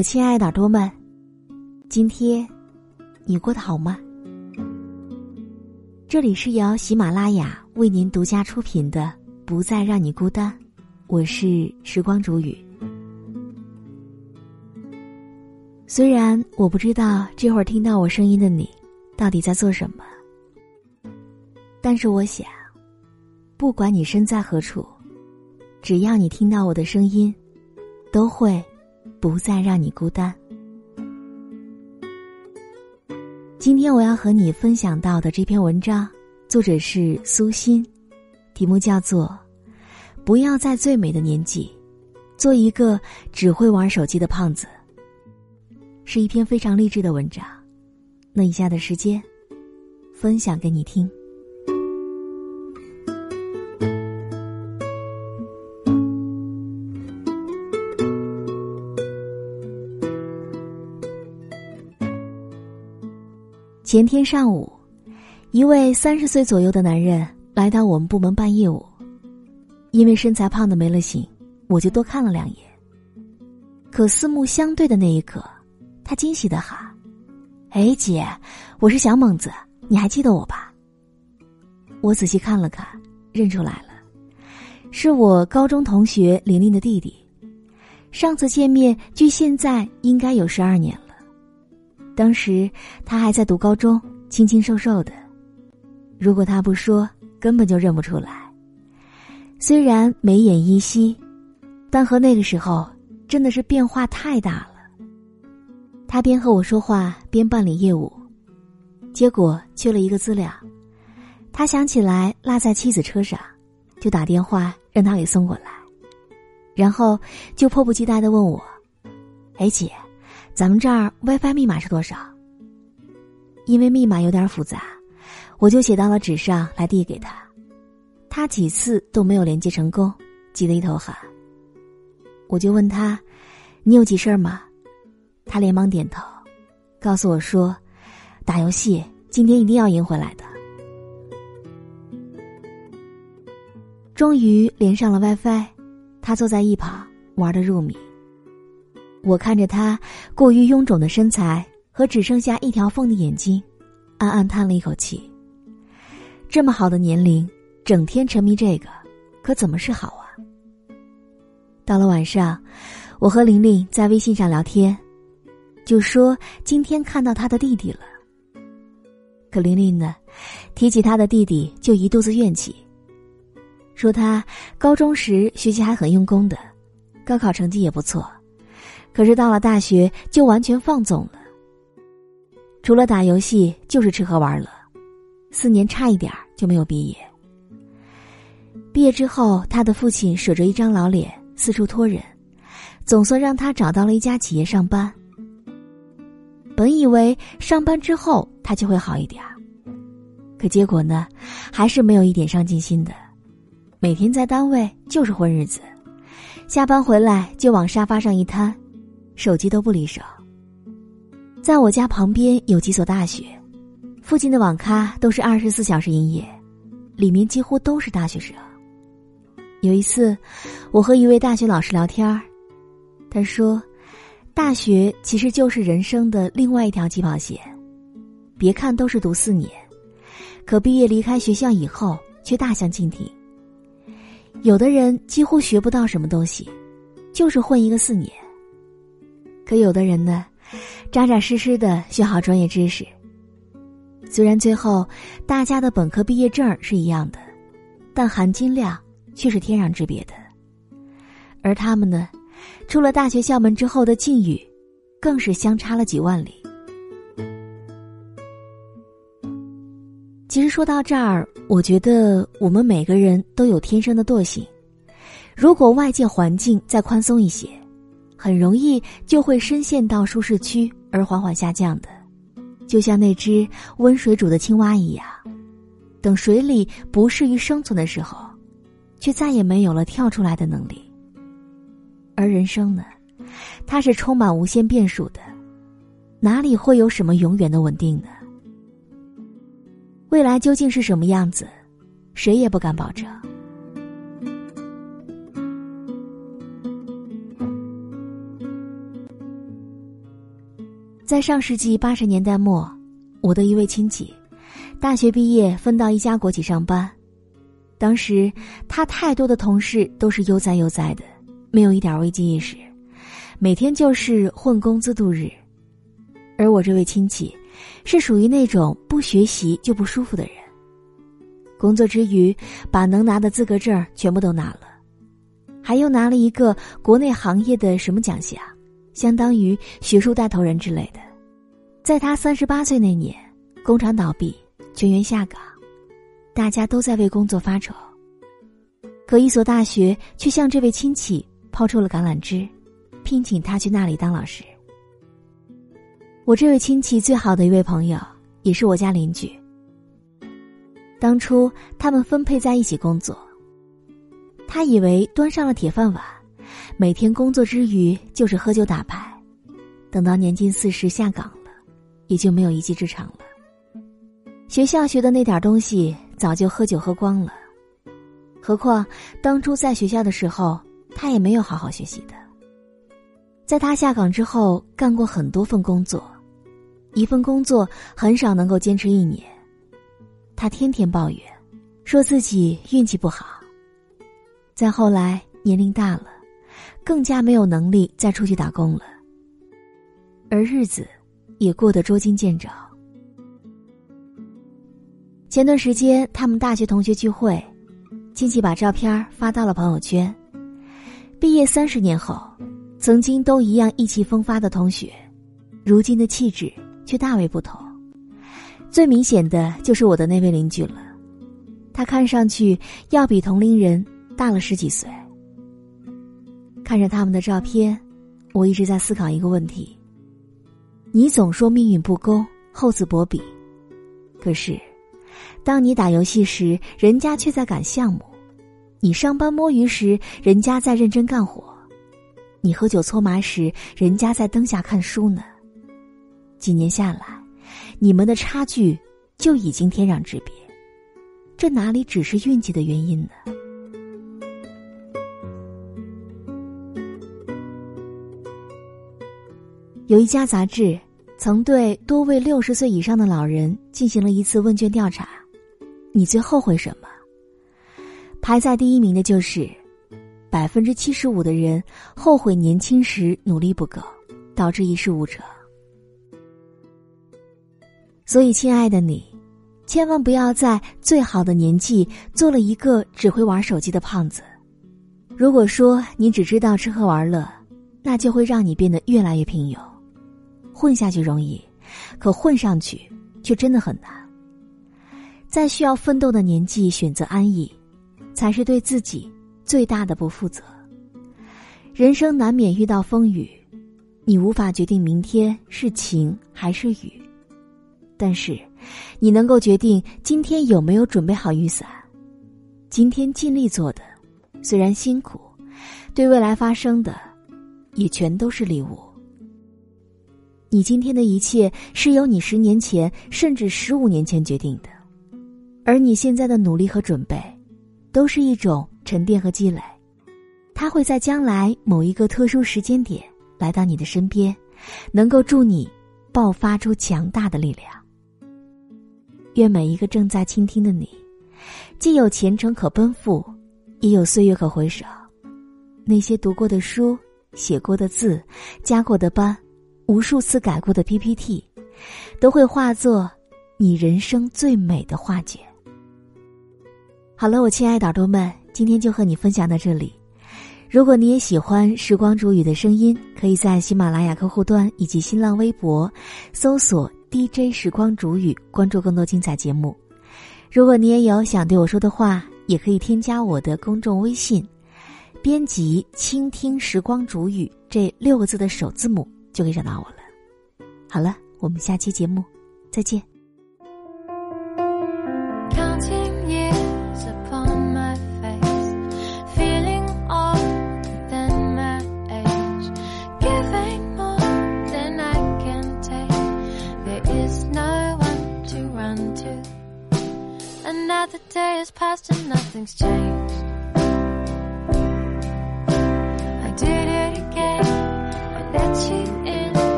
我亲爱的耳朵们，今天你过得好吗？这里是由喜马拉雅为您独家出品的《不再让你孤单》，我是时光煮雨。虽然我不知道这会儿听到我声音的你到底在做什么，但是我想，不管你身在何处，只要你听到我的声音，都会。不再让你孤单。今天我要和你分享到的这篇文章，作者是苏欣，题目叫做《不要在最美的年纪，做一个只会玩手机的胖子》，是一篇非常励志的文章。那以下的时间，分享给你听。前天上午，一位三十岁左右的男人来到我们部门办业务。因为身材胖的没了形，我就多看了两眼。可四目相对的那一刻，他惊喜的喊：“哎，姐，我是小猛子，你还记得我吧？”我仔细看了看，认出来了，是我高中同学玲玲的弟弟。上次见面距现在应该有十二年了。当时他还在读高中，清清瘦瘦的，如果他不说，根本就认不出来。虽然眉眼依稀，但和那个时候真的是变化太大了。他边和我说话边办理业务，结果缺了一个资料，他想起来落在妻子车上，就打电话让他给送过来，然后就迫不及待的问我：“哎，姐。”咱们这儿 WiFi 密码是多少？因为密码有点复杂，我就写到了纸上来递给他。他几次都没有连接成功，急得一头汗。我就问他：“你有急事儿吗？”他连忙点头，告诉我说：“打游戏，今天一定要赢回来的。”终于连上了 WiFi，他坐在一旁玩的入迷。我看着他过于臃肿的身材和只剩下一条缝的眼睛，暗暗叹了一口气。这么好的年龄，整天沉迷这个，可怎么是好啊？到了晚上，我和玲玲在微信上聊天，就说今天看到他的弟弟了。可玲玲呢，提起他的弟弟就一肚子怨气，说他高中时学习还很用功的，高考成绩也不错。可是到了大学就完全放纵了，除了打游戏就是吃喝玩乐，四年差一点就没有毕业。毕业之后，他的父亲舍着一张老脸四处托人，总算让他找到了一家企业上班。本以为上班之后他就会好一点可结果呢，还是没有一点上进心的，每天在单位就是混日子，下班回来就往沙发上一瘫。手机都不离手。在我家旁边有几所大学，附近的网咖都是二十四小时营业，里面几乎都是大学生。有一次，我和一位大学老师聊天儿，他说：“大学其实就是人生的另外一条起跑线。别看都是读四年，可毕业离开学校以后却大相径庭。有的人几乎学不到什么东西，就是混一个四年。”可有的人呢，扎扎实实的学好专业知识。虽然最后大家的本科毕业证是一样的，但含金量却是天壤之别的。而他们呢，出了大学校门之后的境遇，更是相差了几万里。其实说到这儿，我觉得我们每个人都有天生的惰性，如果外界环境再宽松一些。很容易就会深陷到舒适区而缓缓下降的，就像那只温水煮的青蛙一样，等水里不适于生存的时候，却再也没有了跳出来的能力。而人生呢，它是充满无限变数的，哪里会有什么永远的稳定呢？未来究竟是什么样子，谁也不敢保证。在上世纪八十年代末，我的一位亲戚，大学毕业分到一家国企上班。当时他太多的同事都是悠哉悠哉的，没有一点危机意识，每天就是混工资度日。而我这位亲戚，是属于那种不学习就不舒服的人。工作之余，把能拿的资格证全部都拿了，还又拿了一个国内行业的什么奖项。相当于学术带头人之类的，在他三十八岁那年，工厂倒闭，全员下岗，大家都在为工作发愁。可一所大学却向这位亲戚抛出了橄榄枝，聘请他去那里当老师。我这位亲戚最好的一位朋友，也是我家邻居。当初他们分配在一起工作，他以为端上了铁饭碗。每天工作之余就是喝酒打牌，等到年近四十下岗了，也就没有一技之长了。学校学的那点东西早就喝酒喝光了，何况当初在学校的时候，他也没有好好学习的。在他下岗之后，干过很多份工作，一份工作很少能够坚持一年，他天天抱怨，说自己运气不好。再后来年龄大了。更加没有能力再出去打工了，而日子也过得捉襟见肘。前段时间他们大学同学聚会，亲戚把照片发到了朋友圈。毕业三十年后，曾经都一样意气风发的同学，如今的气质却大为不同。最明显的就是我的那位邻居了，他看上去要比同龄人大了十几岁。看着他们的照片，我一直在思考一个问题：你总说命运不公，厚此薄彼，可是，当你打游戏时，人家却在赶项目；你上班摸鱼时，人家在认真干活；你喝酒搓麻时，人家在灯下看书呢。几年下来，你们的差距就已经天壤之别，这哪里只是运气的原因呢？有一家杂志曾对多位六十岁以上的老人进行了一次问卷调查，你最后悔什么？排在第一名的就是百分之七十五的人后悔年轻时努力不够，导致一事无成。所以，亲爱的你，千万不要在最好的年纪做了一个只会玩手机的胖子。如果说你只知道吃喝玩乐，那就会让你变得越来越平庸。混下去容易，可混上去却真的很难。在需要奋斗的年纪选择安逸，才是对自己最大的不负责。人生难免遇到风雨，你无法决定明天是晴还是雨，但是你能够决定今天有没有准备好雨伞。今天尽力做的，虽然辛苦，对未来发生的，也全都是礼物。你今天的一切是由你十年前甚至十五年前决定的，而你现在的努力和准备，都是一种沉淀和积累，它会在将来某一个特殊时间点来到你的身边，能够助你爆发出强大的力量。愿每一个正在倾听的你，既有前程可奔赴，也有岁月可回首，那些读过的书、写过的字、加过的班。无数次改过的 PPT，都会化作你人生最美的画卷。好了，我亲爱的耳朵们，今天就和你分享到这里。如果你也喜欢时光煮雨的声音，可以在喜马拉雅客户端以及新浪微博搜索 DJ 时光煮雨，关注更多精彩节目。如果你也有想对我说的话，也可以添加我的公众微信，编辑“倾听时光煮雨”这六个字的首字母。就会找到我了。好了，我们下期节目再见。